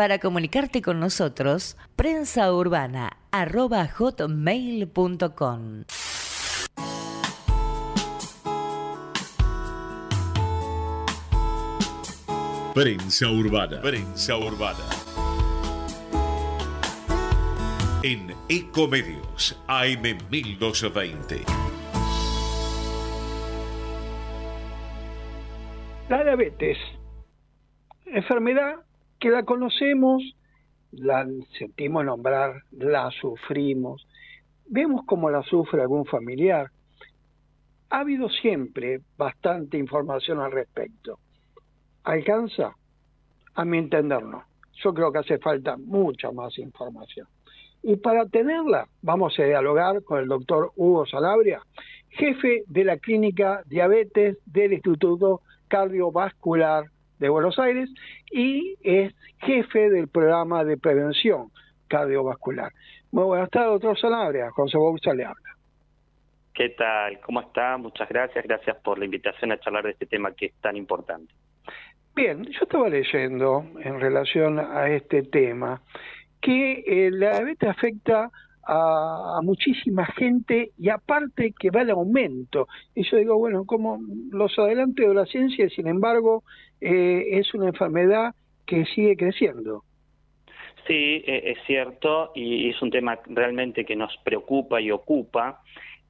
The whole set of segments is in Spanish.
Para comunicarte con nosotros, prensaurbana.hotmail.com Prensa Urbana. Prensa Urbana. En Ecomedios, AM 1220. La diabetes, enfermedad que la conocemos, la sentimos nombrar, la sufrimos, vemos cómo la sufre algún familiar. Ha habido siempre bastante información al respecto. ¿Alcanza? A mi entender no. Yo creo que hace falta mucha más información. Y para tenerla, vamos a dialogar con el doctor Hugo Salabria, jefe de la clínica diabetes del Instituto Cardiovascular de Buenos Aires y es jefe del programa de prevención cardiovascular. Muy buenas tardes, doctor Salabria. José Bouza le habla. ¿Qué tal? ¿Cómo está? Muchas gracias. Gracias por la invitación a charlar de este tema que es tan importante. Bien, yo estaba leyendo en relación a este tema que eh, la diabetes afecta a, muchísima gente y aparte que va de aumento. Y yo digo, bueno, como los adelantos de la ciencia, sin embargo, eh, es una enfermedad que sigue creciendo. Sí, eh, es cierto, y es un tema realmente que nos preocupa y ocupa.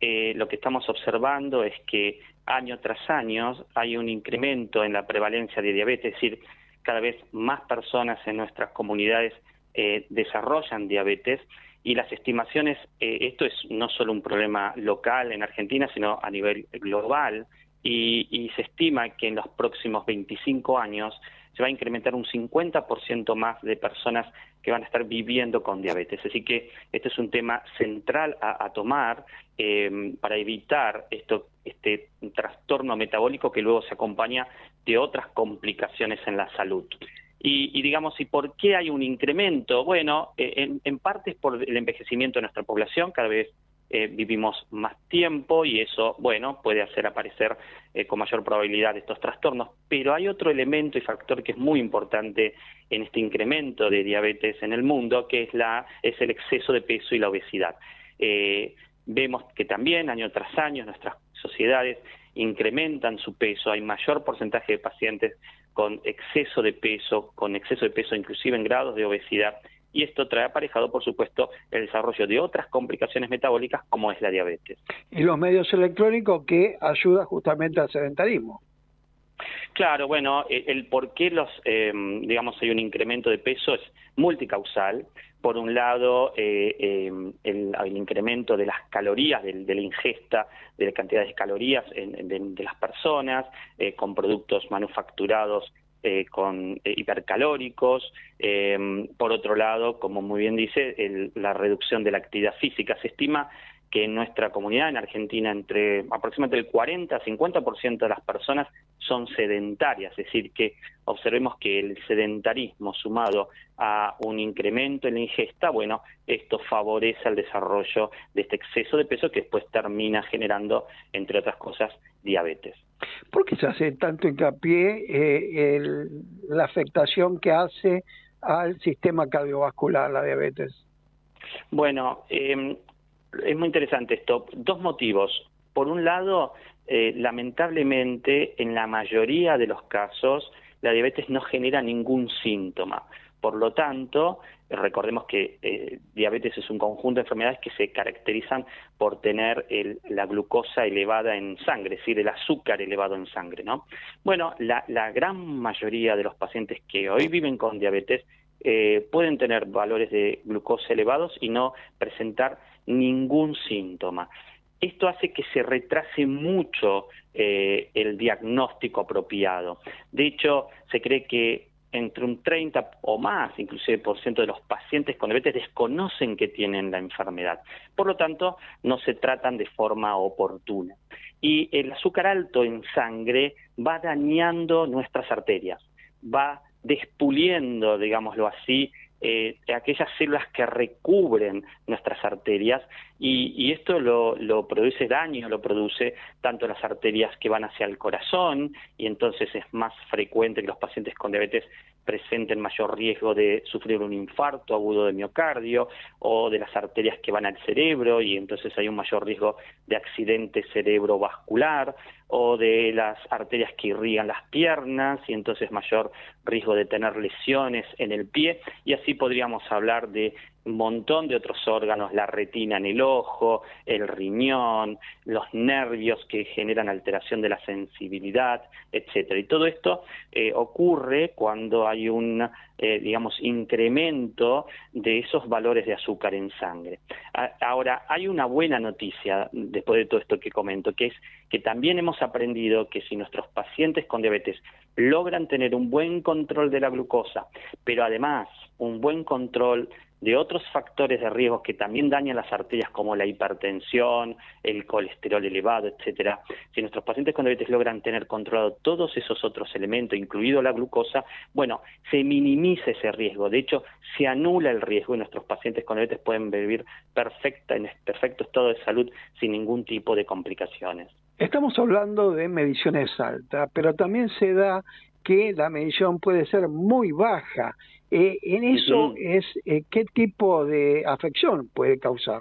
Eh, lo que estamos observando es que año tras año hay un incremento en la prevalencia de diabetes, es decir, cada vez más personas en nuestras comunidades eh, desarrollan diabetes y las estimaciones, eh, esto es no solo un problema local en Argentina, sino a nivel global, y, y se estima que en los próximos 25 años se va a incrementar un 50% más de personas que van a estar viviendo con diabetes. Así que este es un tema central a, a tomar eh, para evitar esto, este trastorno metabólico que luego se acompaña de otras complicaciones en la salud. Y, y, digamos, ¿y por qué hay un incremento? Bueno, eh, en, en, parte es por el envejecimiento de nuestra población, cada vez eh, vivimos más tiempo y eso, bueno, puede hacer aparecer eh, con mayor probabilidad estos trastornos. Pero hay otro elemento y factor que es muy importante en este incremento de diabetes en el mundo, que es, la, es el exceso de peso y la obesidad. Eh, vemos que también año tras año nuestras sociedades incrementan su peso, hay mayor porcentaje de pacientes con exceso de peso, con exceso de peso inclusive en grados de obesidad, y esto trae aparejado, por supuesto, el desarrollo de otras complicaciones metabólicas como es la diabetes. Y los medios electrónicos que ayudan justamente al sedentarismo. Claro, bueno, el por qué los, eh, digamos, hay un incremento de peso es multicausal. Por un lado, eh, eh, el, incremento de las calorías, de, la ingesta, de la cantidad de calorías en, de, las personas, eh, con productos manufacturados eh, con eh, hipercalóricos. Eh, por otro lado, como muy bien dice, el, la reducción de la actividad física. Se estima que en nuestra comunidad, en Argentina, entre aproximadamente el 40 a 50% de las personas son sedentarias, es decir, que observemos que el sedentarismo sumado a un incremento en la ingesta, bueno, esto favorece el desarrollo de este exceso de peso que después termina generando, entre otras cosas, diabetes. ¿Por qué se hace tanto hincapié eh, el, la afectación que hace al sistema cardiovascular la diabetes? Bueno, eh, es muy interesante esto. Dos motivos. Por un lado, eh, lamentablemente, en la mayoría de los casos, la diabetes no genera ningún síntoma. Por lo tanto, recordemos que eh, diabetes es un conjunto de enfermedades que se caracterizan por tener el, la glucosa elevada en sangre, es decir, el azúcar elevado en sangre, ¿no? Bueno, la, la gran mayoría de los pacientes que hoy viven con diabetes eh, pueden tener valores de glucosa elevados y no presentar ningún síntoma. Esto hace que se retrase mucho eh, el diagnóstico apropiado. De hecho, se cree que entre un 30 o más, inclusive por ciento de los pacientes con diabetes desconocen que tienen la enfermedad. Por lo tanto, no se tratan de forma oportuna. Y el azúcar alto en sangre va dañando nuestras arterias, va despuliendo, digámoslo así, eh, aquellas células que recubren nuestras arterias y, y esto lo, lo, produce daño, lo produce tanto las arterias que van hacia el corazón y entonces es más frecuente que los pacientes con diabetes presenten mayor riesgo de sufrir un infarto agudo de miocardio o de las arterias que van al cerebro y entonces hay un mayor riesgo de accidente cerebrovascular o de las arterias que irrigan las piernas y entonces mayor riesgo de tener lesiones en el pie y así podríamos hablar de un montón de otros órganos, la retina en el ojo, el riñón, los nervios que generan alteración de la sensibilidad, etcétera. Y todo esto eh, ocurre cuando hay un, eh, digamos, incremento de esos valores de azúcar en sangre. Ahora, hay una buena noticia después de todo esto que comento, que es que también hemos aprendido que si nuestros pacientes con diabetes logran tener un buen control de la glucosa, pero además un buen control de otros factores de riesgo que también dañan las arterias como la hipertensión, el colesterol elevado, etcétera. Si nuestros pacientes con diabetes logran tener controlado todos esos otros elementos, incluido la glucosa, bueno, se minimiza ese riesgo. De hecho, se anula el riesgo y nuestros pacientes con diabetes pueden vivir perfecta, en perfecto estado de salud sin ningún tipo de complicaciones. Estamos hablando de mediciones altas, pero también se da que la medición puede ser muy baja. Eh, en eso es eh, qué tipo de afección puede causar.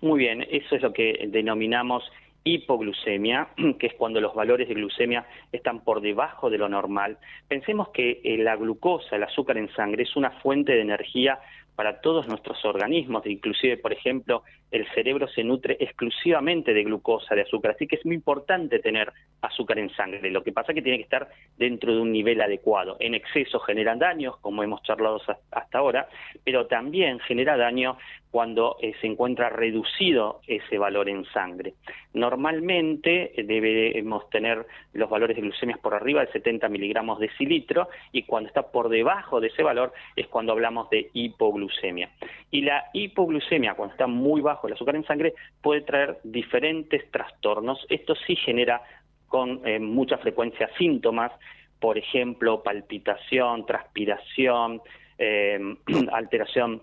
Muy bien, eso es lo que denominamos hipoglucemia, que es cuando los valores de glucemia están por debajo de lo normal. Pensemos que eh, la glucosa, el azúcar en sangre, es una fuente de energía para todos nuestros organismos, inclusive, por ejemplo, el cerebro se nutre exclusivamente de glucosa, de azúcar, así que es muy importante tener azúcar en sangre. Lo que pasa es que tiene que estar dentro de un nivel adecuado. En exceso generan daños, como hemos charlado hasta ahora, pero también genera daño cuando eh, se encuentra reducido ese valor en sangre. Normalmente eh, debemos tener los valores de glucemias por arriba de 70 miligramos de cilitro y cuando está por debajo de ese valor es cuando hablamos de hipoglucemia. Y la hipoglucemia, cuando está muy bajo el azúcar en sangre, puede traer diferentes trastornos. Esto sí genera con eh, mucha frecuencia síntomas, por ejemplo, palpitación, transpiración, alteración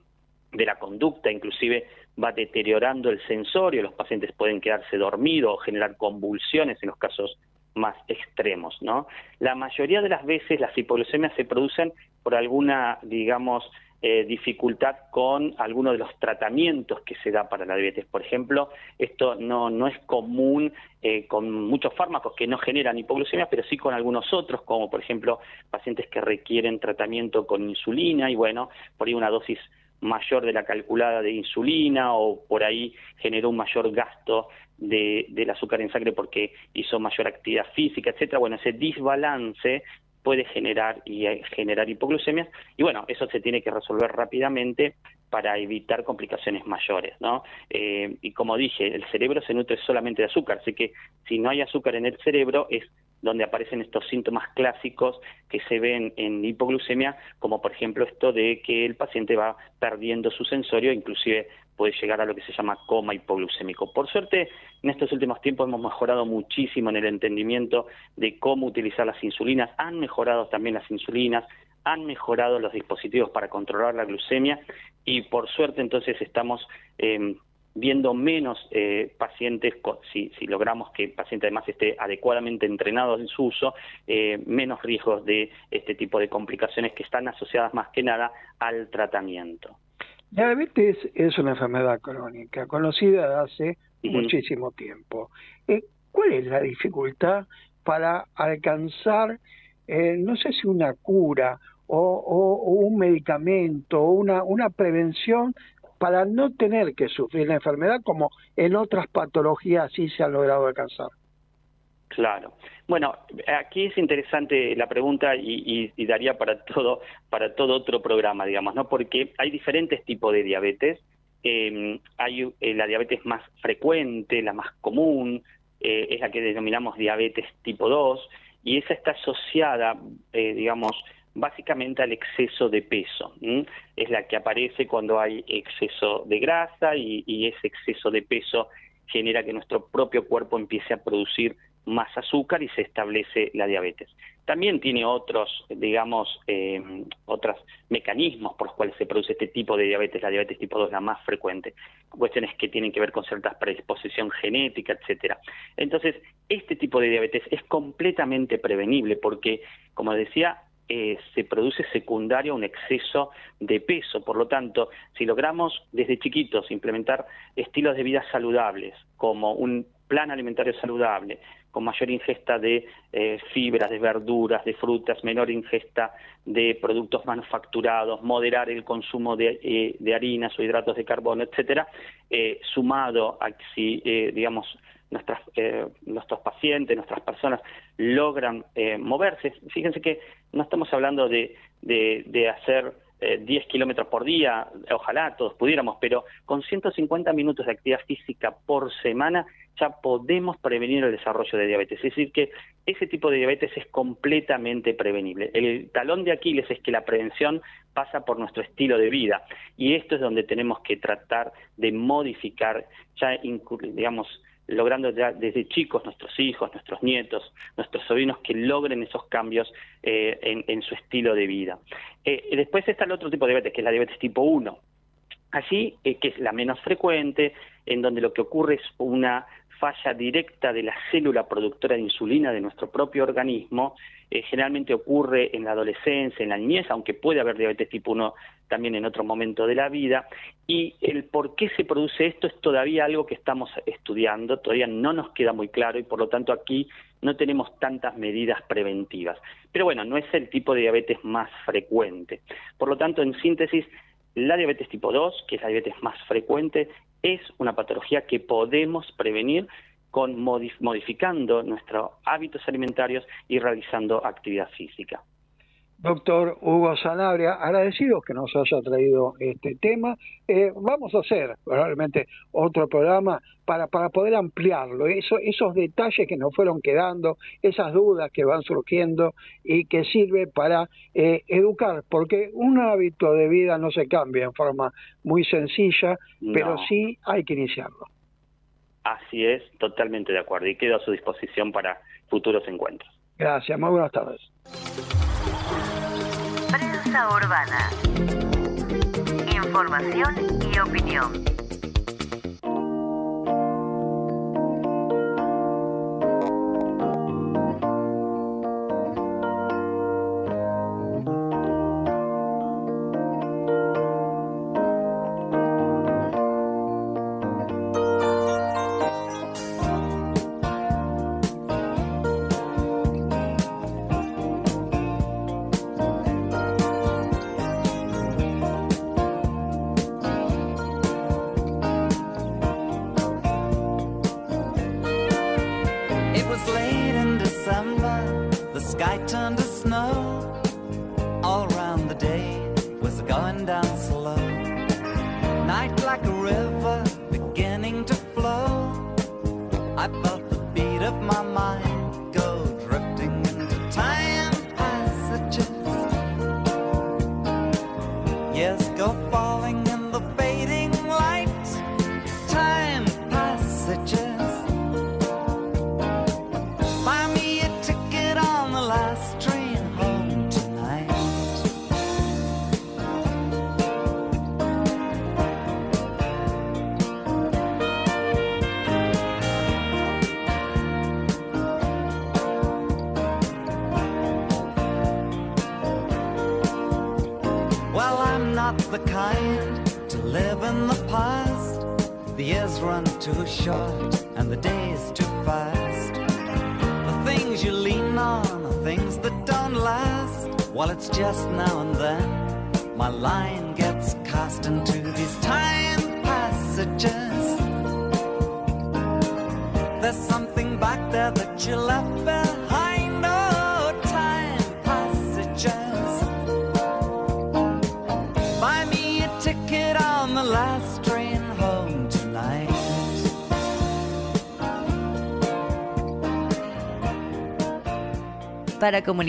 de la conducta, inclusive va deteriorando el sensorio, los pacientes pueden quedarse dormidos o generar convulsiones en los casos más extremos, ¿no? La mayoría de las veces las hipoglucemias se producen por alguna, digamos, eh, dificultad con alguno de los tratamientos que se da para la diabetes. Por ejemplo, esto no, no es común eh, con muchos fármacos que no generan hipoglucemia, pero sí con algunos otros, como por ejemplo pacientes que requieren tratamiento con insulina y bueno, por ahí una dosis mayor de la calculada de insulina o por ahí generó un mayor gasto de, del azúcar en sangre porque hizo mayor actividad física, etcétera. Bueno, ese desbalance puede generar y eh, generar hipoglucemias y bueno, eso se tiene que resolver rápidamente para evitar complicaciones mayores, ¿no? Eh, y como dije, el cerebro se nutre solamente de azúcar, así que si no hay azúcar en el cerebro es donde aparecen estos síntomas clásicos que se ven en hipoglucemia, como por ejemplo esto de que el paciente va perdiendo su sensorio, inclusive puede llegar a lo que se llama coma hipoglucémico. Por suerte, en estos últimos tiempos hemos mejorado muchísimo en el entendimiento de cómo utilizar las insulinas, han mejorado también las insulinas, han mejorado los dispositivos para controlar la glucemia y por suerte entonces estamos eh, viendo menos eh, pacientes, si, si, logramos que el paciente además esté adecuadamente entrenado en su uso, eh, menos riesgos de este tipo de complicaciones que están asociadas más que nada al tratamiento. La diabetes es una enfermedad crónica conocida hace muchísimo tiempo. Eh, ¿Cuál es la dificultad para alcanzar, no sé si una cura o, o, o un medicamento o una, una prevención para no tener que sufrir la enfermedad como en otras patologías sí se ha logrado alcanzar. Claro. Bueno, aquí es interesante la pregunta y, y, daría para todo para todo otro programa, digamos, ¿no? Porque hay diferentes tipos de diabetes. Eh, hay eh, la diabetes más frecuente, la más común, eh, es la que denominamos diabetes tipo 2 y esa está asociada, eh, digamos, básicamente al exceso de peso. Es la que aparece cuando hay exceso de grasa y, ese exceso de peso genera que nuestro propio cuerpo empiece a producir más azúcar y se establece la diabetes. También tiene otros, digamos, eh, otros mecanismos por los cuales se produce este tipo de diabetes, la diabetes tipo 2 la más frecuente, cuestiones que tienen que ver con ciertas predisposición genética, etcétera. Entonces, este tipo de diabetes es completamente prevenible porque, como decía, eh, se produce secundario un exceso de peso. Por lo tanto, si logramos desde chiquitos implementar estilos de vida saludables, como un plan alimentario saludable, con mayor ingesta de eh, fibras, de verduras, de frutas, menor ingesta de productos manufacturados, moderar el consumo de, eh, harinas o hidratos de carbono, etcétera, eh, sumado a si, digamos, nuestras, nuestros pacientes, nuestras personas logran moverse. Fíjense que no estamos hablando de, de, hacer eh, 10 kilómetros por día, ojalá todos pudiéramos, pero con 150 minutos de actividad física por semana ya podemos prevenir el desarrollo de diabetes. Es decir, que ese tipo de diabetes es completamente prevenible. El talón de Aquiles es que la prevención pasa por nuestro estilo de vida y esto es donde tenemos que tratar de modificar, ya digamos, logrando ya desde chicos nuestros hijos, nuestros nietos, nuestros sobrinos que logren esos cambios eh, en, en, su estilo de vida. Eh, después está el otro tipo de diabetes, que es la diabetes tipo 1. Allí, eh, que es la menos frecuente, en donde lo que ocurre es una falla directa de la célula productora de insulina de nuestro propio organismo, eh, generalmente ocurre en la adolescencia, en la niñez, aunque puede haber diabetes tipo 1 también en otro momento de la vida, y el por qué se produce esto es todavía algo que estamos estudiando, todavía no nos queda muy claro y por lo tanto aquí no tenemos tantas medidas preventivas. Pero bueno, no es el tipo de diabetes más frecuente. Por lo tanto, en síntesis, La diabetes tipo 2, que es la diabetes más frecuente, es una patología que podemos prevenir con modif- modificando nuestros hábitos alimentarios y realizando actividad física. Doctor Hugo Sanabria, agradecidos que nos haya traído este tema. Eh, vamos a hacer probablemente otro programa para, para poder ampliarlo, Eso, esos detalles que nos fueron quedando, esas dudas que van surgiendo y que sirve para eh, educar, porque un hábito de vida no se cambia en forma muy sencilla, pero sí hay que iniciarlo. Así es, totalmente de acuerdo y quedo a su disposición para futuros encuentros. Gracias, muy buenas tardes. Urbana. Información y opinión.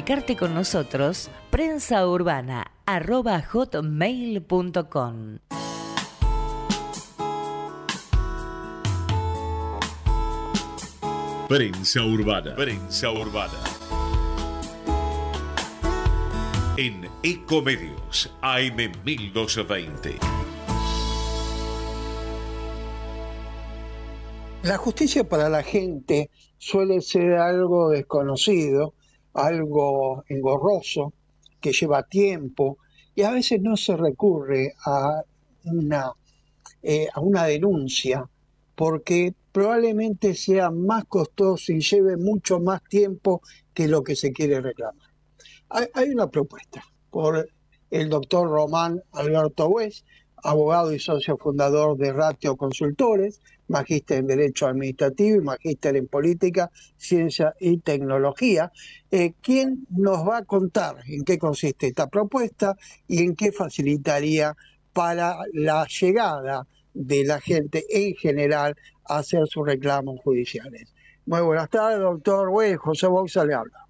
Comunicarte con nosotros, prensaurbana.hotmail.com. Prensa Urbana. Prensa Urbana. En Ecomedios AM 1220. La justicia para la gente suele ser algo desconocido, algo engorroso, que lleva tiempo y a veces no se recurre a una, eh, a una denuncia porque probablemente sea más costoso y lleve mucho más tiempo que lo que se quiere reclamar. Hay, hay una propuesta por el doctor Román Alberto West, abogado y socio fundador de Ratio Consultores, magíster en Derecho Administrativo y magíster en Política, Ciencia y Tecnología, eh, quien nos va a contar en qué consiste esta propuesta y en qué facilitaría para la llegada de la gente en general a hacer sus reclamos judiciales. Muy buenas tardes, doctor West. José Bausa le habla.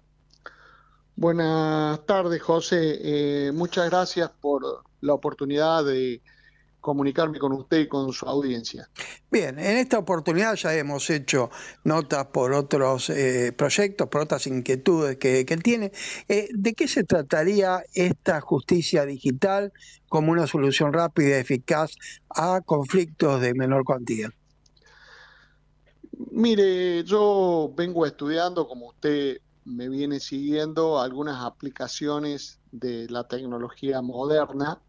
Buenas tardes, José. Eh, muchas gracias por la oportunidad de comunicarme con usted y con su audiencia. Bien, en esta oportunidad ya hemos hecho notas por otros eh, proyectos, por otras inquietudes que, que él tiene. Eh, ¿De qué se trataría esta justicia digital como una solución rápida y eficaz a conflictos de menor cuantía? Mire, yo vengo estudiando, como usted me viene siguiendo, algunas aplicaciones de la tecnología moderna,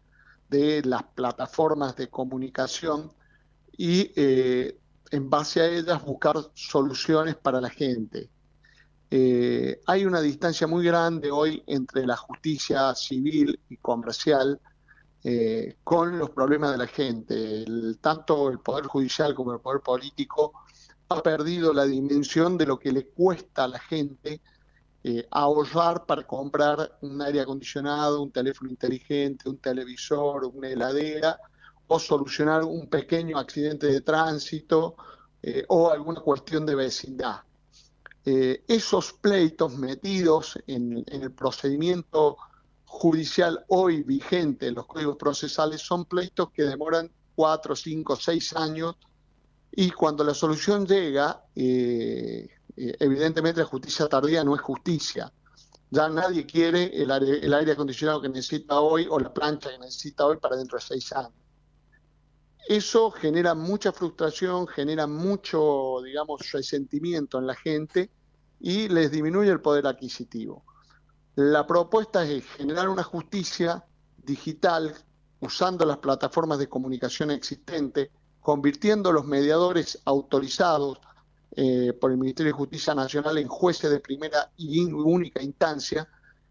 de las plataformas de comunicación y eh, en base a ellas buscar soluciones para la gente. Eh, hay una distancia muy grande hoy entre la justicia civil y comercial eh, con los problemas de la gente. Tanto el Poder Judicial como el Poder Político ha perdido la dimensión de lo que le cuesta a la gente eh, ahorrar para comprar un aire acondicionado, un teléfono inteligente, un televisor, una heladera, o solucionar un pequeño accidente de tránsito eh, o alguna cuestión de vecindad. Eh, esos pleitos metidos en, el procedimiento judicial hoy vigente, los códigos procesales, son pleitos que demoran cuatro, cinco, seis años y cuando la solución llega, eh, eh, evidentemente la justicia tardía no es justicia. Ya nadie quiere el aire, el aire acondicionado que necesita hoy o la plancha que necesita hoy para dentro de seis años. Eso genera mucha frustración, genera mucho, digamos, resentimiento en la gente y les disminuye el poder adquisitivo. La propuesta es generar una justicia digital usando las plataformas de comunicación existentes, convirtiendo los mediadores autorizados eh, por el Ministerio de Justicia Nacional en jueces de primera y única instancia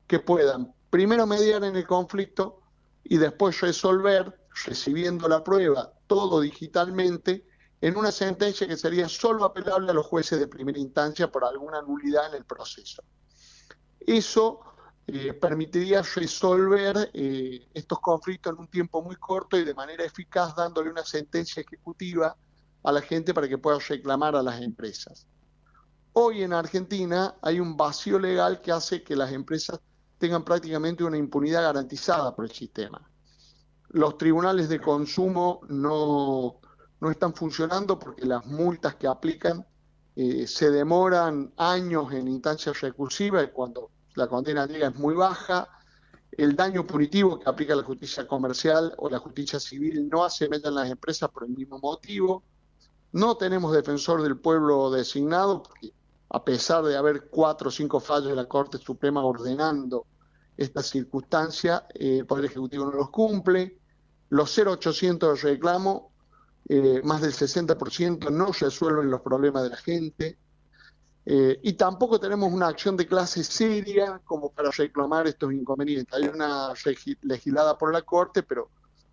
que puedan primero mediar en el conflicto y después resolver, recibiendo la prueba, todo digitalmente, en una sentencia que sería solo apelable a los jueces de primera instancia por alguna nulidad en el proceso. Eso eh, permitiría resolver eh, estos conflictos en un tiempo muy corto y de manera eficaz, dándole una sentencia ejecutiva a la gente para que pueda reclamar a las empresas. Hoy en Argentina hay un vacío legal que hace que las empresas tengan prácticamente una impunidad garantizada por el sistema. Los tribunales de consumo no, no están funcionando porque las multas que aplican eh, se demoran años en instancias recursivas y cuando la condena es muy baja. El daño punitivo que aplica la justicia comercial o la justicia civil no hace mella en las empresas por el mismo motivo. No tenemos defensor del pueblo designado, a pesar de haber cuatro o cinco fallos de la Corte Suprema ordenando esta circunstancia, eh, el Poder Ejecutivo no los cumple. Los 0800 de reclamo, eh, más del 60% no resuelven los problemas de la gente. Eh, y tampoco tenemos una acción de clase seria como para reclamar estos inconvenientes. Hay una legislada por la Corte, pero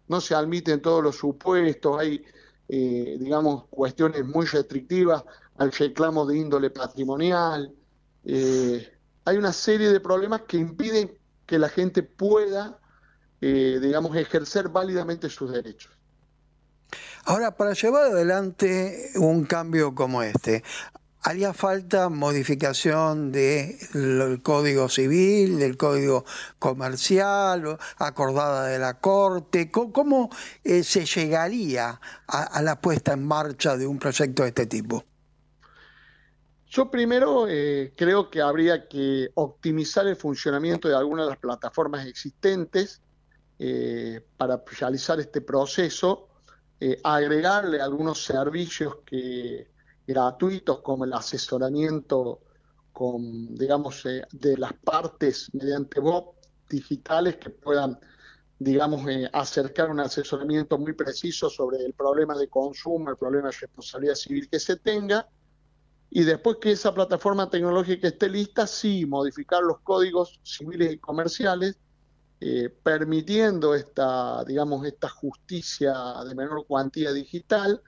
no se admiten todos los supuestos, hay, eh, digamos, cuestiones muy restrictivas al reclamo de índole patrimonial. Eh, hay una serie de problemas que impiden que la gente pueda, eh, digamos, ejercer válidamente sus derechos. Ahora, para llevar adelante un cambio como este, ¿haría falta modificación del Código Civil, del Código Comercial, acordada de la Corte? ¿Cómo, eh, se llegaría a, la puesta en marcha de un proyecto de este tipo? Yo primero eh, creo que habría que optimizar el funcionamiento de algunas de las plataformas existentes eh, para realizar este proceso, agregarle algunos servicios que, gratuitos como el asesoramiento con, digamos, de las partes mediante web digitales que puedan, digamos, acercar un asesoramiento muy preciso sobre el problema de consumo, el problema de responsabilidad civil que se tenga. Y después que esa plataforma tecnológica esté lista, sí, modificar los códigos civiles y comerciales, eh, permitiendo esta, digamos, esta justicia de menor cuantía digital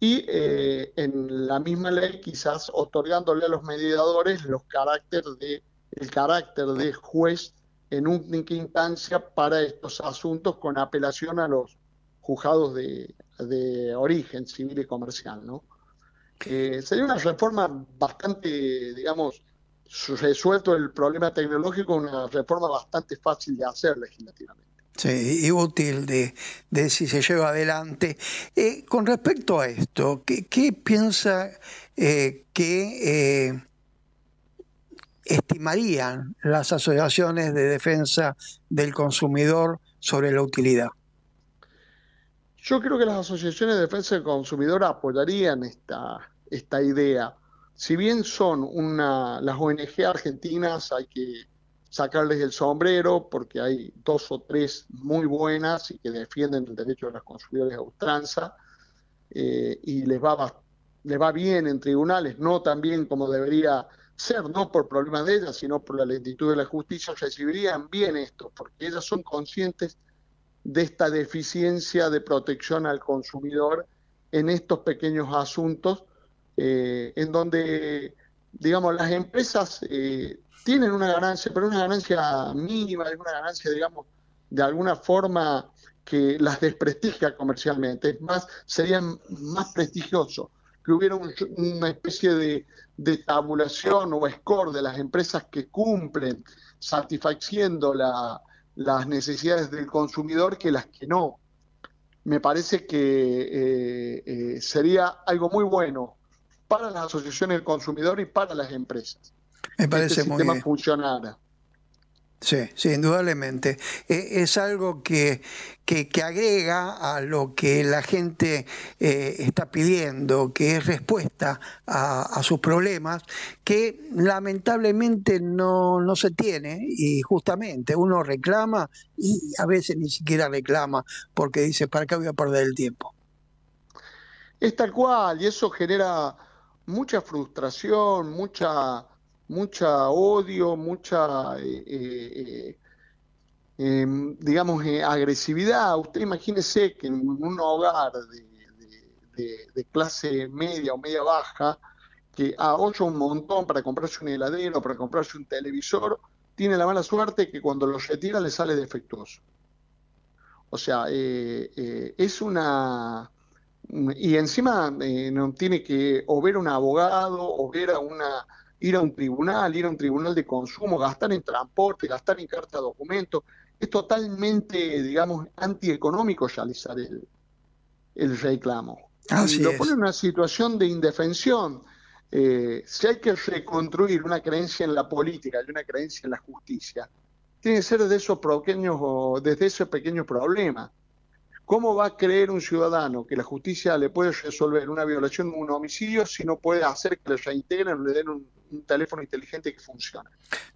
y eh, en la misma ley quizás otorgándole a los mediadores los carácter de, el carácter de juez en única instancia para estos asuntos con apelación a los juzgados de, de origen civil y comercial, ¿no? Eh, sería una reforma bastante, digamos, resuelto el problema tecnológico, una reforma bastante fácil de hacer legislativamente. Sí, y útil de, si se lleva adelante. Eh, con respecto a esto, ¿qué, qué piensa eh, que eh, estimarían las asociaciones de defensa del consumidor sobre la utilidad? Yo creo que las asociaciones de defensa del consumidor apoyarían esta, esta idea. Si bien son una, las ONG argentinas, hay que sacarles el sombrero porque hay dos o tres muy buenas y que defienden el derecho de los consumidores a ultranza eh, y les va, les va bien en tribunales, no tan bien como debería ser, no por problemas de ellas, sino por la lentitud de la justicia, recibirían bien esto, porque ellas son conscientes de esta deficiencia de protección al consumidor en estos pequeños asuntos, eh, en donde, digamos, las empresas eh, tienen una ganancia, pero una ganancia mínima, es una ganancia, digamos, de alguna forma que las desprestigia comercialmente. Es más, sería más prestigioso que hubiera un- una especie de, de tabulación o score de las empresas que cumplen satisfaciendo la- las necesidades del consumidor que las que no. Me parece que eh, eh, sería algo muy bueno para las asociaciones del consumidor y para las empresas. Me que parece este muy sistema funcionara. Sí, sí, indudablemente. Eh, es algo que, que, que agrega a lo que la gente eh, está pidiendo, que es respuesta a, a sus problemas, que lamentablemente no, no se tiene y justamente uno reclama y a veces ni siquiera reclama porque dice, ¿para qué voy a perder el tiempo? Es tal cual, y eso genera mucha frustración, mucha, mucha odio, mucha, eh, eh, eh, em, digamos, agresividad. Usted imagínese que en un hogar de, de- clase media o media baja, que ahorra un montón para comprarse un heladero, para comprarse un televisor, tiene la mala suerte que cuando lo retira le sale defectuoso. O sea, eh, es una... Y encima eh, no tiene que o ver a un abogado o ver a una, ir a un tribunal, ir a un tribunal de consumo, gastar en transporte, gastar en carta de documento. Es totalmente, digamos, antieconómico realizar el, el reclamo. Así y lo pone en una situación de indefensión. Eh, si hay que reconstruir una creencia en la política y una creencia en la justicia, tiene que ser desde esos pequeños, desde ese pequeño problema. ¿Cómo va a creer un ciudadano que la justicia le puede resolver una violación o un homicidio si no puede hacer que le reintegren o le den un, un teléfono inteligente que funcione?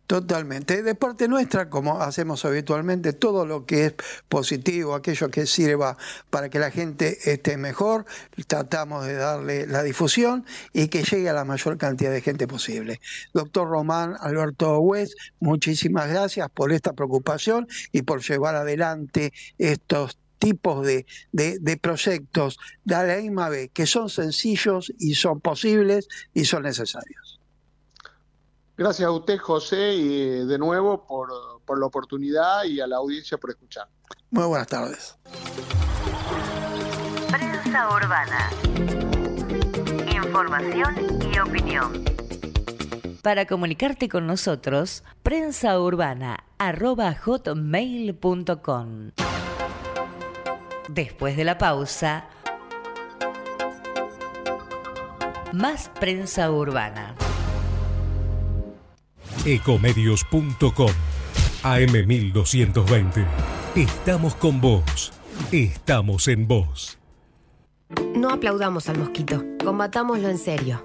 Totalmente. De parte nuestra, como hacemos habitualmente, todo lo que es positivo, aquello que sirva para que la gente esté mejor, tratamos de darle la difusión y que llegue a la mayor cantidad de gente posible. Doctor Román Alberto West, muchísimas gracias por esta preocupación y por llevar adelante estos tipos de, de, de proyectos de la misma vez que son sencillos y son posibles y son necesarios. Gracias a usted, José, y eh, de nuevo por, por la oportunidad y a la audiencia por escuchar. Muy buenas tardes. Prensa Urbana. Información y opinión. Para comunicarte con nosotros, prensaurbana.hotmail.com. Después de la pausa, más prensa urbana. Ecomedios.com AM1220. Estamos con vos. Estamos en vos. No aplaudamos al mosquito, combatámoslo en serio.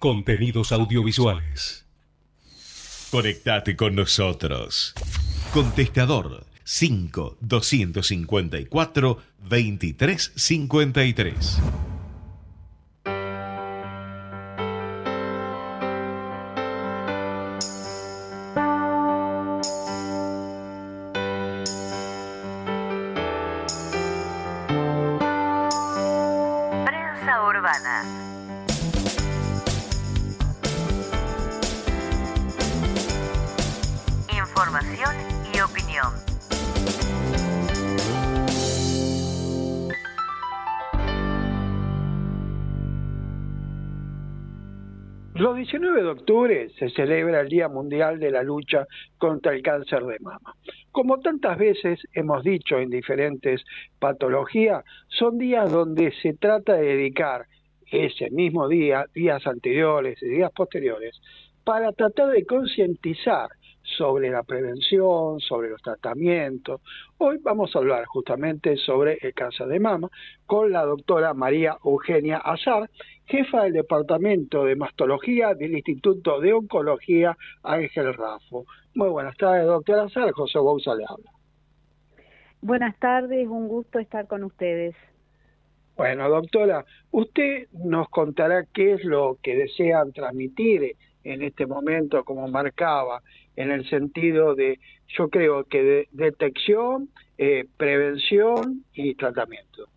Contenidos audiovisuales. Conectate con nosotros. Contestador 5 254 2353. Octubre se celebra el Día Mundial de la Lucha contra el Cáncer de Mama. Como tantas veces hemos dicho en diferentes patologías, son días donde se trata de dedicar ese mismo día, días anteriores y días posteriores, para tratar de concientizar sobre la prevención, sobre los tratamientos. Hoy vamos a hablar justamente sobre el cáncer de mama con la doctora María Eugenia Azar, jefa del Departamento de Mastología del Instituto de Oncología Ángel Rafo. Muy buenas tardes, doctora Azar. José Bouza le habla. Buenas tardes, un gusto estar con ustedes. Bueno, doctora, usted nos contará qué es lo que desean transmitir en este momento, como marcaba, en el sentido de, yo creo que de detección, eh, prevención y tratamiento.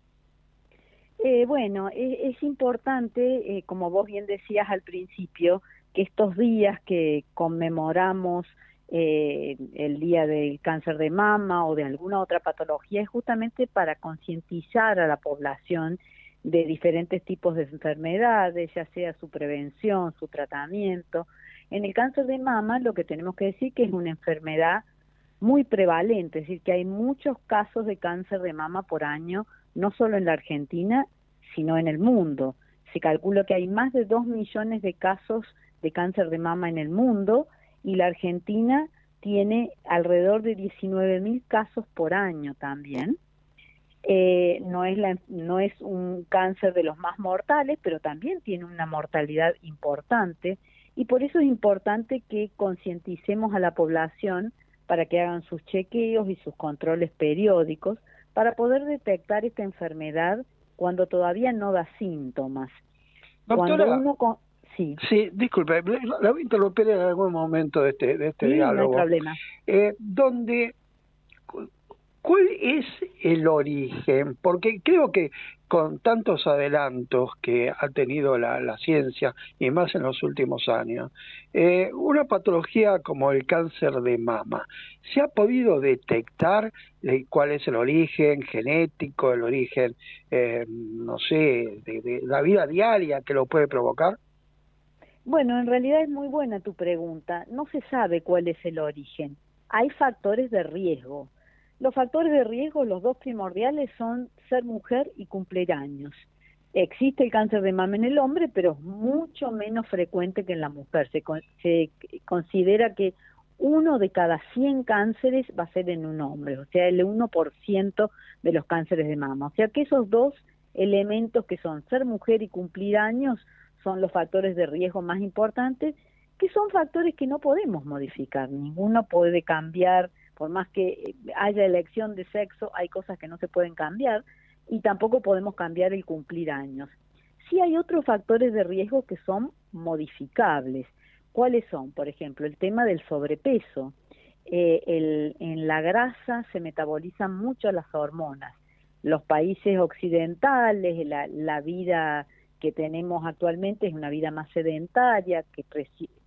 Eh, bueno, es, es importante, eh, como vos bien decías al principio, que estos días que conmemoramos eh, el día del cáncer de mama o de alguna otra patología es justamente para concientizar a la población de diferentes tipos de enfermedades, ya sea su prevención, su tratamiento. En el cáncer de mama lo que tenemos que decir que es una enfermedad muy prevalente, es decir, que hay muchos casos de cáncer de mama por año, no solo en la Argentina, sino en el mundo. Se calcula que hay más de dos millones de casos de cáncer de mama en el mundo y la Argentina tiene alrededor de 19 mil casos por año también. Eh, no, es no es un cáncer de los más mortales, pero también tiene una mortalidad importante y por eso es importante que concienticemos a la población para que hagan sus chequeos y sus controles periódicos para poder detectar esta enfermedad cuando todavía no da síntomas. Doctora, cuando uno con... Sí. Sí, disculpe, la voy a interrumpir en algún momento de este, de este Sí, no hay diálogo. problema. Eh, donde, ¿cuál es el origen? Porque creo que con tantos adelantos que ha tenido la, ciencia, y más en los últimos años, eh, una patología como el cáncer de mama, ¿se ha podido detectar eh, cuál es el origen genético, el origen, eh, no sé, de, de la vida diaria que lo puede provocar? Bueno, en realidad es muy buena tu pregunta. No se sabe cuál es el origen. Hay factores de riesgo. Los factores de riesgo, los dos primordiales, son ser mujer y cumplir años. Existe el cáncer de mama en el hombre, pero es mucho menos frecuente que en la mujer. Se, se considera que uno de cada 100 cánceres va a ser en un hombre, o sea, el 1% de los cánceres de mama. O sea que esos dos elementos que son ser mujer y cumplir años son los factores de riesgo más importantes, que son factores que no podemos modificar. Ninguno puede cambiar, por más que haya elección de sexo, hay cosas que no se pueden cambiar y tampoco podemos cambiar el cumplir años. Sí hay otros factores de riesgo que son modificables. ¿Cuáles son? Por ejemplo, el tema del sobrepeso. Eh, el- en la grasa se metabolizan mucho las hormonas. Los países occidentales, la, la vida que tenemos actualmente es una vida más sedentaria, que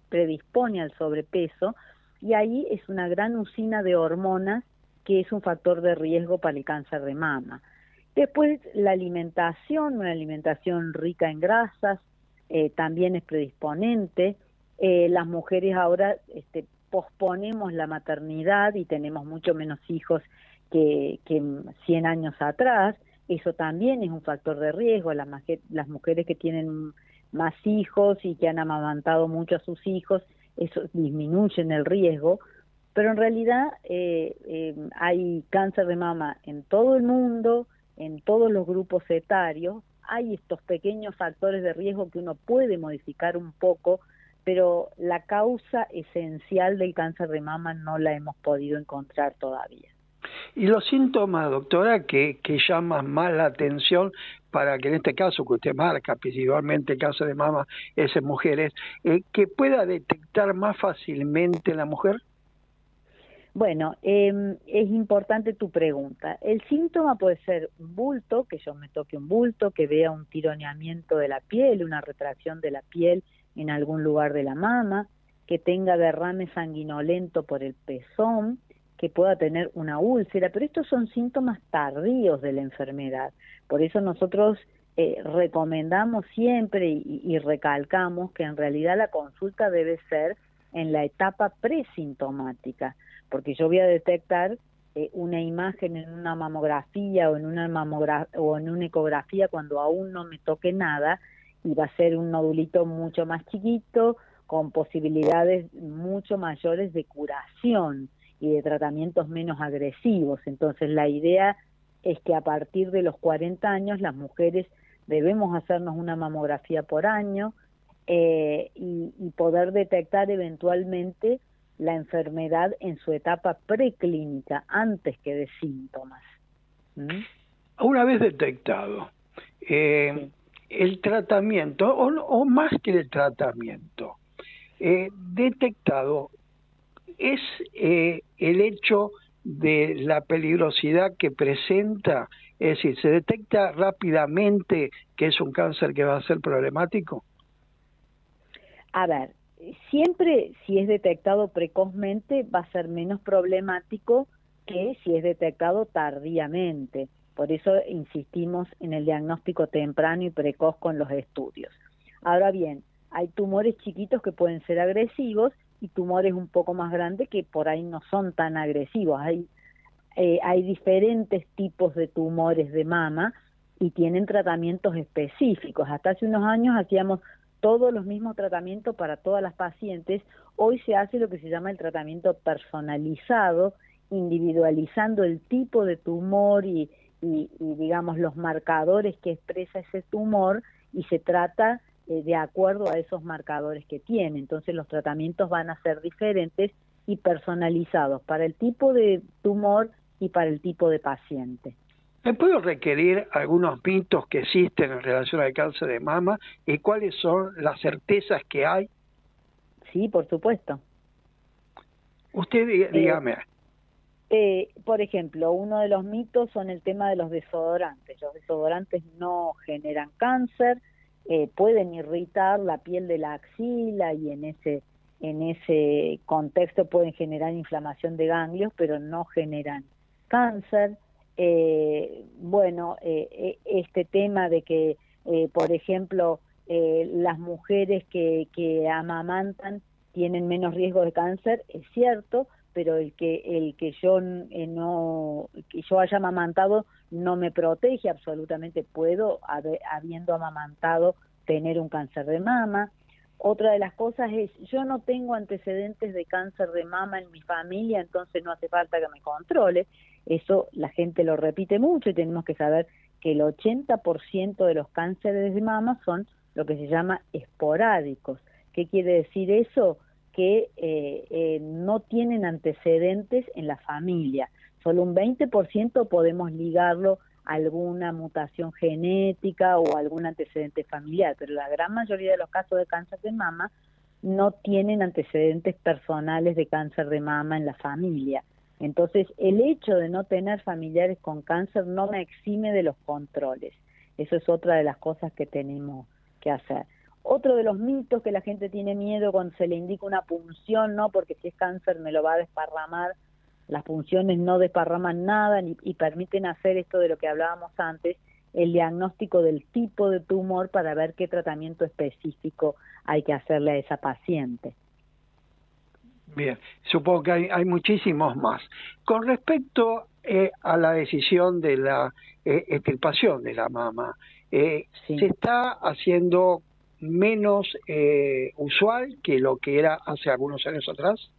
predispone al sobrepeso, y ahí es una gran usina de hormonas que es un factor de riesgo para el cáncer de mama. Después, la alimentación, una alimentación rica en grasas, eh, también es predisponente. Eh, las mujeres ahora este, posponemos la maternidad y tenemos mucho menos hijos que, que 100 años atrás. Eso también es un factor de riesgo. Las, las mujeres que tienen más hijos y que han amamantado mucho a sus hijos, eso disminuyen el riesgo. Pero en realidad eh, eh, hay cáncer de mama en todo el mundo, en todos los grupos etarios. Hay estos pequeños factores de riesgo que uno puede modificar un poco, pero la causa esencial del cáncer de mama no la hemos podido encontrar todavía. Y los síntomas, doctora, que, que llaman más la atención para que en este caso que usted marca, principalmente el caso de mama, es en mujeres, eh, que pueda detectar más fácilmente la mujer. Bueno, eh, es importante tu pregunta. El síntoma puede ser un bulto, que yo me toque un bulto, que vea un tironeamiento de la piel, una retracción de la piel en algún lugar de la mama, que tenga derrame sanguinolento por el pezón, que pueda tener una úlcera, pero estos son síntomas tardíos de la enfermedad. Por eso nosotros eh, recomendamos siempre y, recalcamos que en realidad la consulta debe ser en la etapa presintomática, porque yo voy a detectar eh, una imagen en una mamografía o en una mamogra o en una ecografía cuando aún no me toque nada y va a ser un nodulito mucho más chiquito con posibilidades mucho mayores de curación y de tratamientos menos agresivos. Entonces la idea es que a partir de los 40 años las mujeres debemos hacernos una mamografía por año eh, y, y poder detectar eventualmente la enfermedad en su etapa preclínica antes que de síntomas. ¿Mm? Una vez detectado, eh, el tratamiento, o, o más que el tratamiento, eh, detectado es eh, el hecho de la peligrosidad que presenta, es decir, se detecta rápidamente que es un cáncer que va a ser problemático. A ver, siempre si es detectado precozmente va a ser menos problemático que si es detectado tardíamente. Por eso insistimos en el diagnóstico temprano y precoz con los estudios. Ahora bien, hay tumores chiquitos que pueden ser agresivos y tumores un poco más grandes que por ahí no son tan agresivos. Hay, eh, hay diferentes tipos de tumores de mama y tienen tratamientos específicos. Hasta hace unos años hacíamos todos los mismos tratamientos para todas las pacientes. Hoy se hace lo que se llama el tratamiento personalizado, individualizando el tipo de tumor y, y, y digamos los marcadores que expresa ese tumor y se trata eh, de acuerdo a esos marcadores que tiene. Entonces los tratamientos van a ser diferentes y personalizados para el tipo de tumor y para el tipo de paciente. ¿Me puedo requerir algunos mitos que existen en relación al cáncer de mama y cuáles son las certezas que hay? Sí, por supuesto. Usted dí- dígame. Eh, por ejemplo, uno de los mitos son el tema de los desodorantes. Los desodorantes no generan cáncer, eh, pueden irritar la piel de la axila y en ese en ese contexto pueden generar inflamación de ganglios, pero no generan cáncer. Eh, bueno, eh, eh, este tema de que, eh, por ejemplo, las mujeres que, que amamantan tienen menos riesgo de cáncer, es cierto, pero el que el que yo no que yo haya amamantado no me protege absolutamente puedo habiendo amamantado tener un cáncer de mama. Otra de las cosas es yo no tengo antecedentes de cáncer de mama en mi familia entonces no hace falta que me controle. Eso la gente lo repite mucho y tenemos que saber que el 80% de los cánceres de mama son lo que se llama esporádicos. Qué quiere decir eso que eh, eh, no tienen antecedentes en la familia. Solo un 20% podemos ligarlo a alguna mutación genética o algún antecedente familiar, pero la gran mayoría de los casos de cáncer de mama no tienen antecedentes personales de cáncer de mama en la familia. Entonces, el hecho de no tener familiares con cáncer no me exime de los controles. Eso es otra de las cosas que tenemos que hacer. Otro de los mitos que la gente tiene miedo cuando se le indica una punción, ¿no? Porque si es cáncer me lo va a desparramar. Las punciones no desparraman nada ni- y permiten hacer esto de lo que hablábamos antes, el diagnóstico del tipo de tumor para ver qué tratamiento específico hay que hacerle a esa paciente. Bien, supongo que hay, hay muchísimos más. Con respecto eh, a la decisión de la eh, extirpación de la mama, eh, ¿se está haciendo menos eh, usual que lo que era hace algunos años atrás?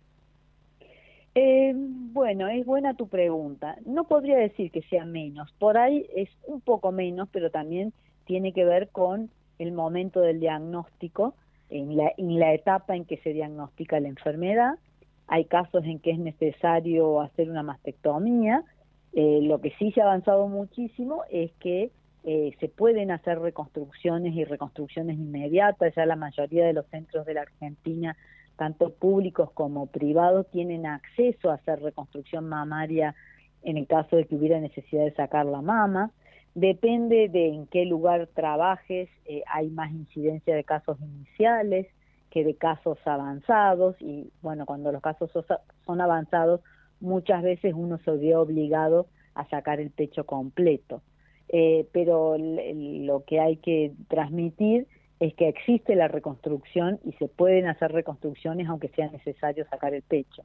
Eh, bueno, es buena tu pregunta. No podría decir que sea menos. Por ahí es un poco menos, pero también tiene que ver con el momento del diagnóstico, en la, etapa en que se diagnostica la enfermedad. Hay casos en que es necesario hacer una mastectomía. Eh, lo que sí se ha avanzado muchísimo es que eh, se pueden hacer reconstrucciones y reconstrucciones inmediatas. Ya la mayoría de los centros de la Argentina tanto públicos como privados tienen acceso a hacer reconstrucción mamaria en el caso de que hubiera necesidad de sacar la mama. Depende de en qué lugar trabajes, eh, hay más incidencia de casos iniciales que de casos avanzados y bueno, cuando los casos so- son avanzados muchas veces uno se ve obligado a sacar el pecho completo. Eh, pero lo que hay que transmitir es que existe la reconstrucción y se pueden hacer reconstrucciones aunque sea necesario sacar el pecho.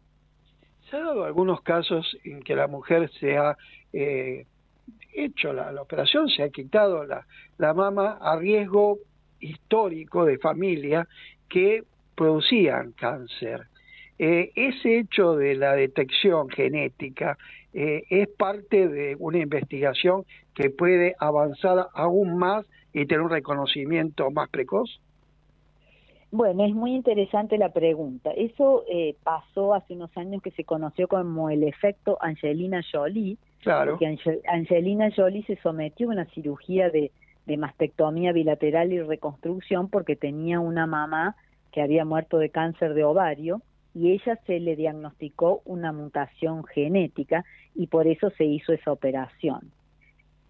Se ha dado algunos casos en que la mujer se ha eh, hecho la, la operación, se ha quitado la, la mama a riesgo histórico de familia que producían cáncer. Eh, ese hecho de la detección genética eh, es parte de una investigación que puede avanzar aún más y tener un reconocimiento más precoz. Bueno, es muy interesante la pregunta. Eso eh, pasó hace unos años que se conoció como el efecto Angelina Jolie. Claro. Que Ange- Angelina Jolie se sometió a una cirugía de, de mastectomía bilateral y reconstrucción porque tenía una mamá que había muerto de cáncer de ovario y ella se le diagnosticó una mutación genética y por eso se hizo esa operación.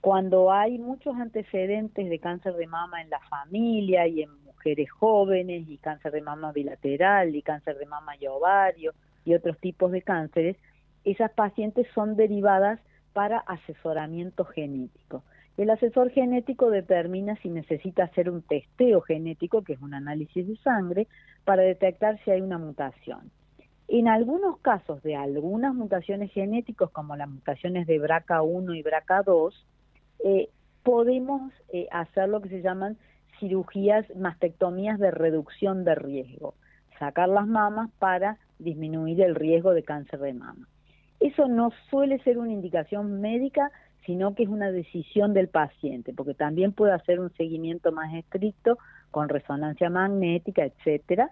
Cuando hay muchos antecedentes de cáncer de mama en la familia y en mujeres jóvenes y cáncer de mama bilateral y cáncer de mama y ovario y otros tipos de cánceres, esas pacientes son derivadas para asesoramiento genético. El asesor genético determina si necesita hacer un testeo genético, que es un análisis de sangre, para detectar si hay una mutación. En algunos casos de algunas mutaciones genéticas, como las mutaciones de BRCA1 y BRCA2, eh, podemos eh, hacer lo que se llaman cirugías, mastectomías de reducción de riesgo, sacar las mamas para disminuir el riesgo de cáncer de mama. Eso no suele ser una indicación médica, sino que es una decisión del paciente, porque también puede hacer un seguimiento más estricto con resonancia magnética, etcétera,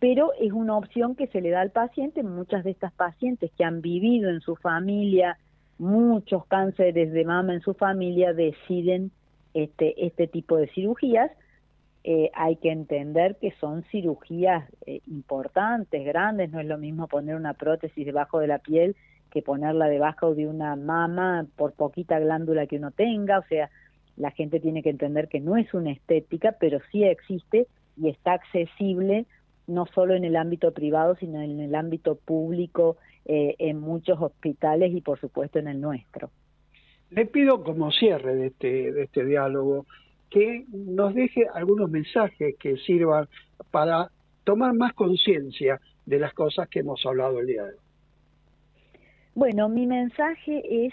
pero es una opción que se le da al paciente. Muchas de estas pacientes que han vivido en su familia muchos cánceres de mama en su familia deciden este, este tipo de cirugías. Eh, hay que entender que son cirugías eh, importantes, grandes, no es lo mismo poner una prótesis debajo de la piel que ponerla debajo de una mama por poquita glándula que uno tenga, o sea, la gente tiene que entender que no es una estética, pero sí existe y está accesible no solo en el ámbito privado, sino en el ámbito público, eh, en muchos hospitales y por supuesto en el nuestro. Le pido como cierre de este, de este diálogo que nos deje algunos mensajes que sirvan para tomar más conciencia de las cosas que hemos hablado el día de hoy. Bueno, mi mensaje es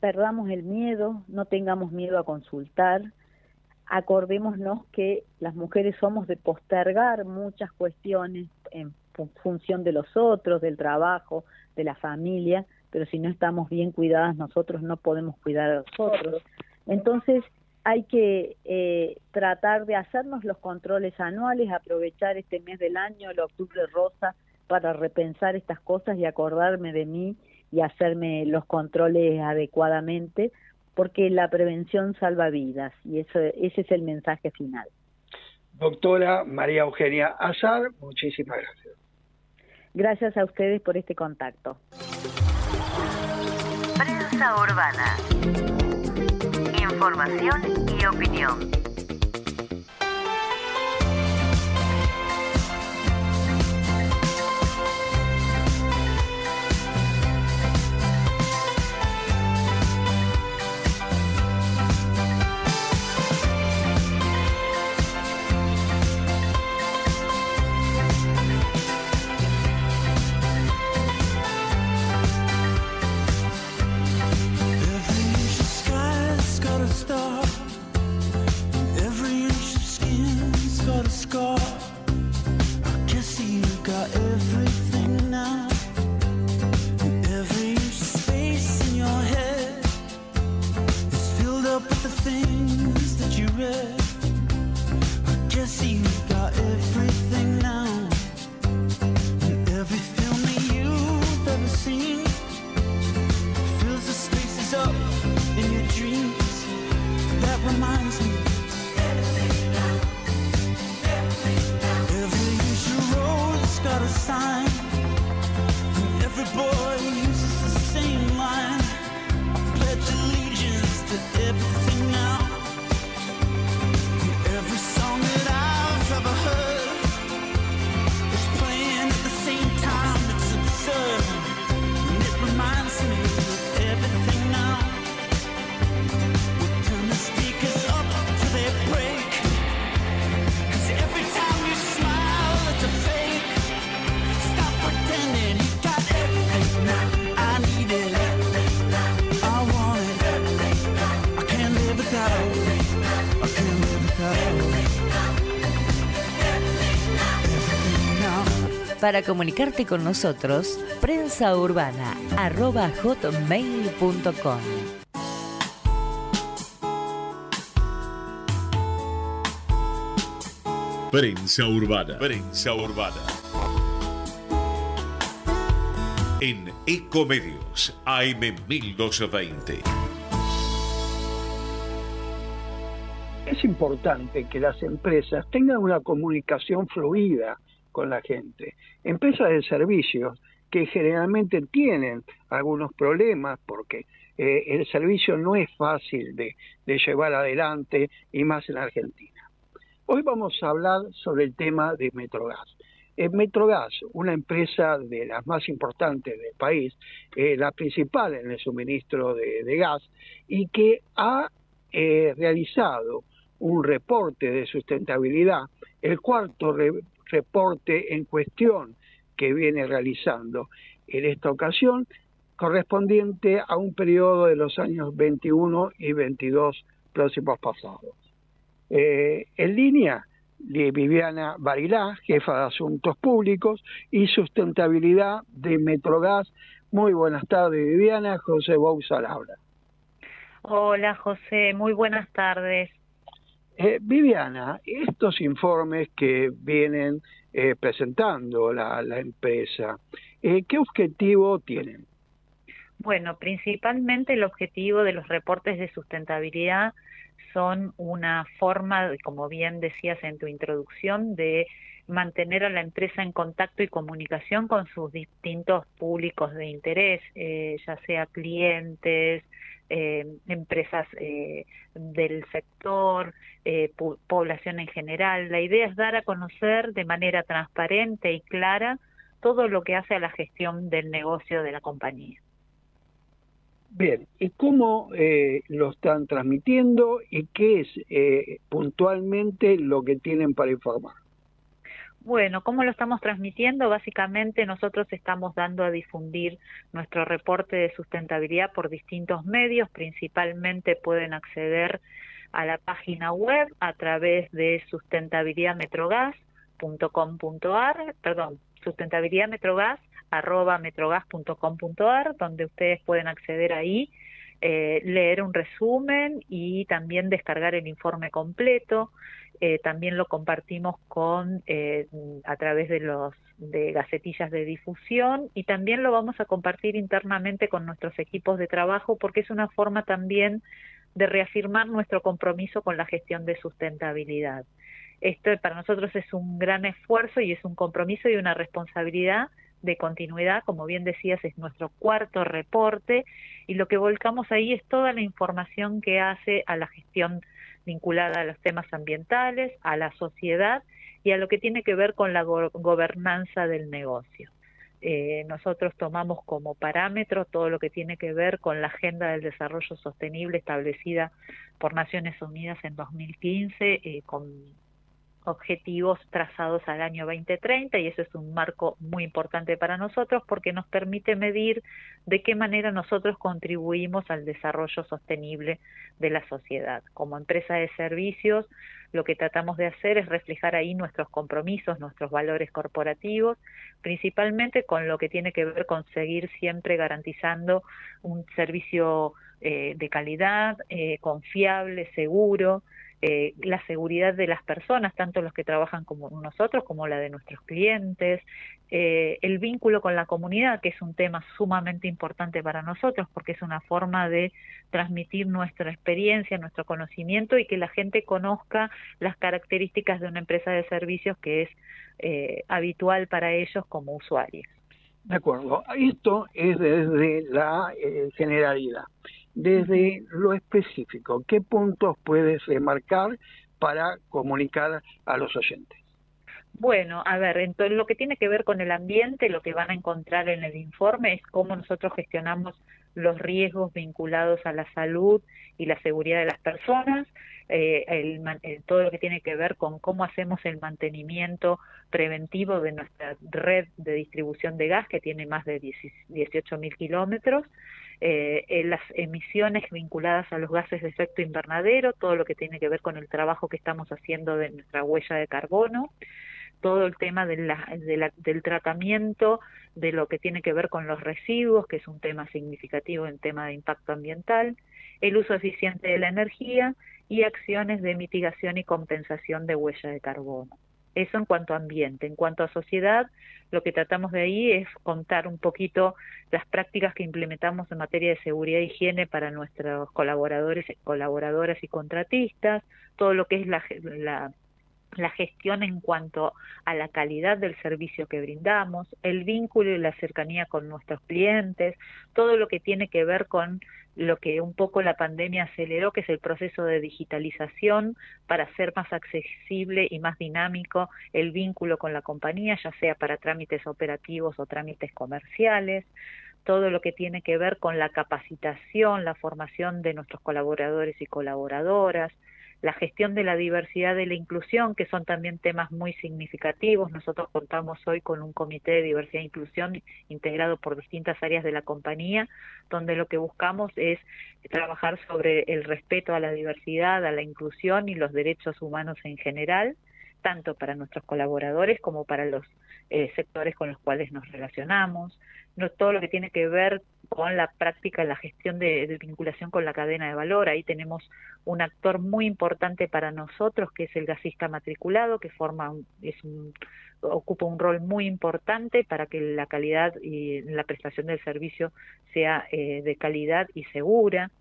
perdamos el miedo, no tengamos miedo a consultar, acordémonos que las mujeres somos de postergar muchas cuestiones en fu- función de los otros, del trabajo, de la familia, pero si no estamos bien cuidadas nosotros no podemos cuidar a los otros. Entonces hay que eh, tratar de hacernos los controles anuales, aprovechar este mes del año, el octubre rosa, para repensar estas cosas y acordarme de mí y hacerme los controles adecuadamente, porque la prevención salva vidas y eso, ese es el mensaje final. Doctora María Eugenia Azar, muchísimas gracias. Gracias a ustedes por este contacto. Prensa urbana. Información y opinión. Para comunicarte con nosotros, prensaurbana.hotmail.com Prensa Urbana. Prensa Urbana. En Ecomedios AM 1220. Es importante que las empresas tengan una comunicación fluida con la gente. Empresas de servicios que generalmente tienen algunos problemas porque eh, el servicio no es fácil de, llevar adelante y más en Argentina. Hoy vamos a hablar sobre el tema de Metrogas. Eh, Metrogas, una empresa de las más importantes del país, eh, la principal en el suministro de, gas, y que ha realizado un reporte de sustentabilidad, el cuarto re- reporte en cuestión que viene realizando en esta ocasión, correspondiente a un periodo de los años 21 y 22 próximos pasados. Eh, en línea Viviana Barilá, jefa de Asuntos Públicos y Sustentabilidad de Metrogas. Muy buenas tardes, Viviana. José Bouza habla. Hola José, muy buenas tardes. Eh, Viviana, estos informes que vienen eh, presentando la, empresa, eh, ¿qué objetivo tienen? Bueno, principalmente el objetivo de los reportes de sustentabilidad son una forma, como bien decías en tu introducción, de mantener a la empresa en contacto y comunicación con sus distintos públicos de interés, eh, ya sea clientes, eh, empresas eh, del sector, eh, población en general. La idea es dar a conocer de manera transparente y clara todo lo que hace a la gestión del negocio de la compañía. Bien, ¿y cómo eh, lo están transmitiendo y qué es eh, puntualmente lo que tienen para informar? Bueno, ¿cómo lo estamos transmitiendo? Básicamente nosotros estamos dando a difundir nuestro reporte de sustentabilidad por distintos medios, principalmente pueden acceder a la página web a través de sustentabilidadmetrogas.com.ar, perdón, sustentabilidadmetrogas arroba metrogas.com.ar, donde ustedes pueden acceder ahí, eh, leer un resumen y también descargar el informe completo. Eh, también lo compartimos con eh, a través de los de gacetillas de difusión y también lo vamos a compartir internamente con nuestros equipos de trabajo porque es una forma también de reafirmar nuestro compromiso con la gestión de sustentabilidad. Esto para nosotros es un gran esfuerzo y es un compromiso y una responsabilidad de continuidad, como bien decías, es nuestro cuarto reporte y lo que volcamos ahí es toda la información que hace a la gestión vinculada a los temas ambientales, a la sociedad y a lo que tiene que ver con la go gobernanza del negocio. Eh, nosotros tomamos como parámetro todo lo que tiene que ver con la Agenda del Desarrollo Sostenible establecida por Naciones Unidas en 2015, eh, con objetivos trazados al año 2030 y eso es un marco muy importante para nosotros porque nos permite medir de qué manera nosotros contribuimos al desarrollo sostenible de la sociedad. Como empresa de servicios, lo que tratamos de hacer es reflejar ahí nuestros compromisos, nuestros valores corporativos, principalmente con lo que tiene que ver con seguir siempre garantizando un servicio eh, de calidad, eh, confiable, seguro, eh, la seguridad de las personas, tanto los que trabajan como nosotros como la de nuestros clientes, eh, el vínculo con la comunidad, que es un tema sumamente importante para nosotros porque es una forma de transmitir nuestra experiencia, nuestro conocimiento y que la gente conozca las características de una empresa de servicios que es eh, habitual para ellos como usuarios. De acuerdo. Esto es desde la eh, generalidad. Desde lo específico, ¿qué puntos puedes remarcar para comunicar a los oyentes? Bueno, a ver, entonces lo que tiene que ver con el ambiente, lo que van a encontrar en el informe es cómo nosotros gestionamos los riesgos vinculados a la salud y la seguridad de las personas, eh, el, el, todo lo que tiene que ver con cómo hacemos el mantenimiento preventivo de nuestra red de distribución de gas, que tiene más de 18 mil kilómetros, eh, las emisiones vinculadas a los gases de efecto invernadero, todo lo que tiene que ver con el trabajo que estamos haciendo de nuestra huella de carbono, todo el tema de la- del tratamiento de lo que tiene que ver con los residuos, que es un tema significativo en tema de impacto ambiental, el uso eficiente de la energía y acciones de mitigación y compensación de huella de carbono. Eso en cuanto a ambiente. En cuanto a sociedad, lo que tratamos de ahí es contar un poquito las prácticas que implementamos en materia de seguridad e higiene para nuestros colaboradores, colaboradoras y contratistas, todo lo que es la, la la gestión en cuanto a la calidad del servicio que brindamos, el vínculo y la cercanía con nuestros clientes, todo lo que tiene que ver con lo que un poco la pandemia aceleró, que es el proceso de digitalización para hacer más accesible y más dinámico el vínculo con la compañía, ya sea para trámites operativos o trámites comerciales, todo lo que tiene que ver con la capacitación, la formación de nuestros colaboradores y colaboradoras, la gestión de la diversidad de la inclusión, que son también temas muy significativos. Nosotros contamos hoy con un comité de diversidad e inclusión integrado por distintas áreas de la compañía, donde lo que buscamos es trabajar sobre el respeto a la diversidad, a la inclusión y los derechos humanos en general, tanto para nuestros colaboradores como para los eh, sectores con los cuales nos relacionamos, no todo lo que tiene que ver con la práctica, la gestión de, vinculación con la cadena de valor. Ahí tenemos un actor muy importante para nosotros, que es el gasista matriculado, que forma un- es un- ocupa un rol muy importante para que la calidad y la prestación del servicio sea eh, de calidad y segura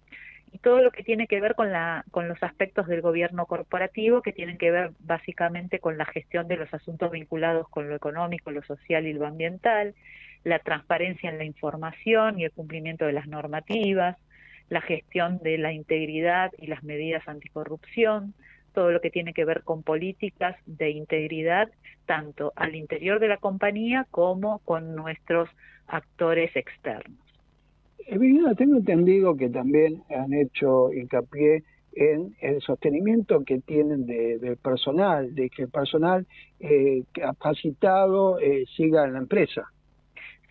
y todo lo que tiene que ver con la con los aspectos del gobierno corporativo que tienen que ver básicamente con la gestión de los asuntos vinculados con lo económico, lo social y lo ambiental, la transparencia en la información y el cumplimiento de las normativas, la gestión de la integridad y las medidas anticorrupción, todo lo que tiene que ver con políticas de integridad tanto al interior de la compañía como con nuestros actores externos. Eh, tengo entendido que también han hecho hincapié en el sostenimiento que tienen de- del personal, de que el personal eh, capacitado eh, siga en la empresa.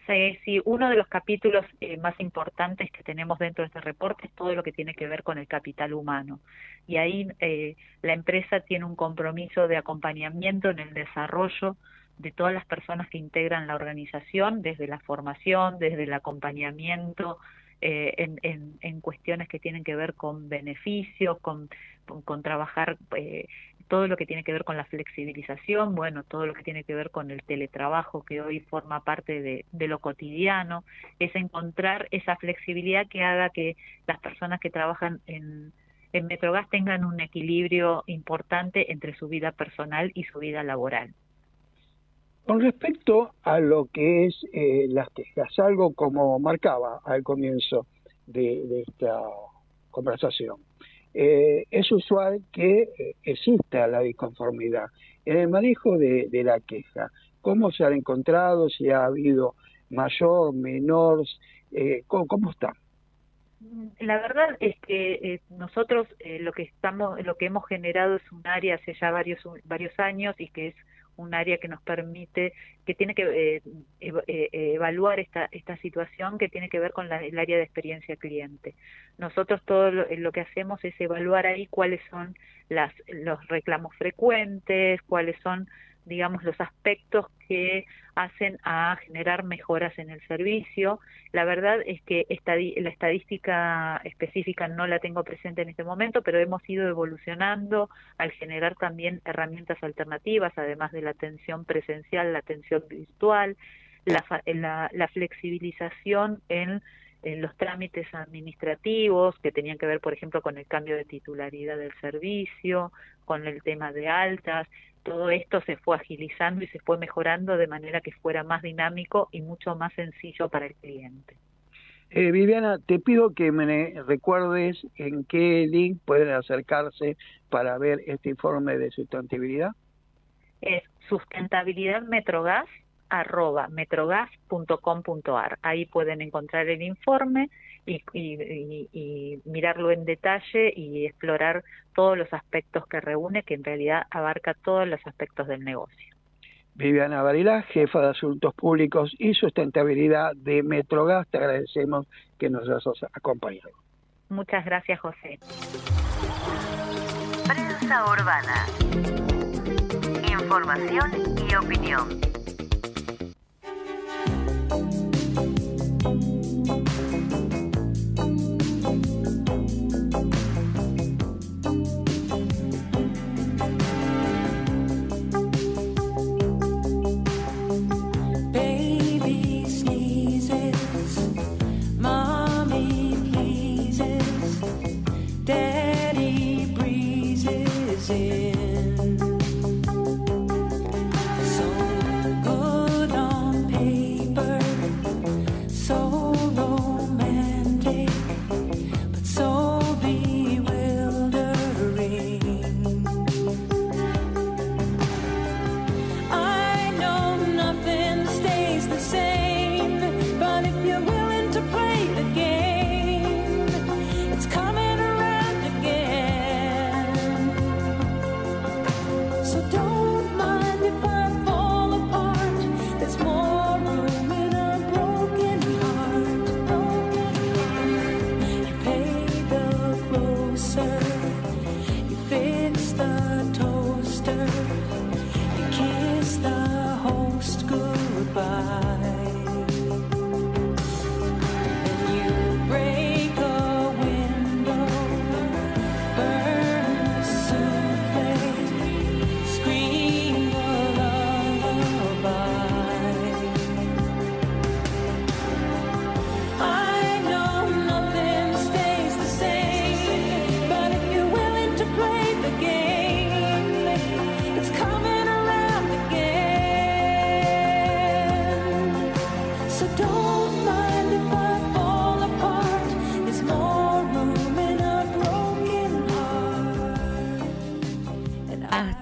Sí, sí, uno de los capítulos eh, más importantes que tenemos dentro de este reporte es todo lo que tiene que ver con el capital humano. Y ahí eh, la empresa tiene un compromiso de acompañamiento en el desarrollo de todas las personas que integran la organización, desde la formación, desde el acompañamiento, eh, en, en, cuestiones que tienen que ver con beneficios, con, con, con trabajar eh, todo lo que tiene que ver con la flexibilización, bueno, todo lo que tiene que ver con el teletrabajo que hoy forma parte de, de lo cotidiano, es encontrar esa flexibilidad que haga que las personas que trabajan en, en Metrogas tengan un equilibrio importante entre su vida personal y su vida laboral. Con respecto a lo que es eh, las quejas, algo como marcaba al comienzo de, esta conversación, eh, es usual que eh, exista la disconformidad en el manejo de, de la queja. ¿Cómo se han encontrado? Si ha habido mayor, menor, eh, ¿cómo, ¿cómo está? La verdad es que eh, nosotros eh, lo que estamos, lo que hemos generado es un área hace ya varios varios años y que es un área que nos permite, que tiene que eh, ev- eh, evaluar esta, esta situación que tiene que ver con la- el área de experiencia cliente. Nosotros todo lo, lo que hacemos es evaluar ahí cuáles son las, los reclamos frecuentes, cuáles son digamos, los aspectos que hacen a generar mejoras en el servicio. La verdad es que la estadística específica no la tengo presente en este momento, pero hemos ido evolucionando al generar también herramientas alternativas, además de la atención presencial, la atención virtual, la, la, la flexibilización en los trámites administrativos que tenían que ver, por ejemplo, con el cambio de titularidad del servicio, con el tema de altas, todo esto se fue agilizando y se fue mejorando de manera que fuera más dinámico y mucho más sencillo para el cliente. Eh, Viviana, te pido que me recuerdes en qué link pueden acercarse para ver este informe de sustentabilidad. Es sustentabilidad metrogas arroba metrogas.com.ar. Ahí pueden encontrar el informe y, mirarlo en detalle y explorar todos los aspectos que reúne, que en realidad abarca todos los aspectos del negocio. Viviana Varela, jefa de Asuntos Públicos y Sustentabilidad de Metrogas, te agradecemos que nos hayas acompañado. Muchas gracias, José. Prensa Urbana. Información y opinión.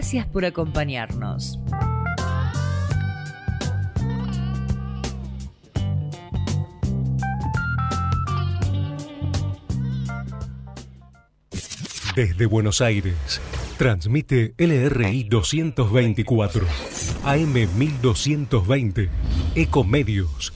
Gracias por acompañarnos. Desde Buenos Aires, transmite LRI 224, AM 1220, Ecomedios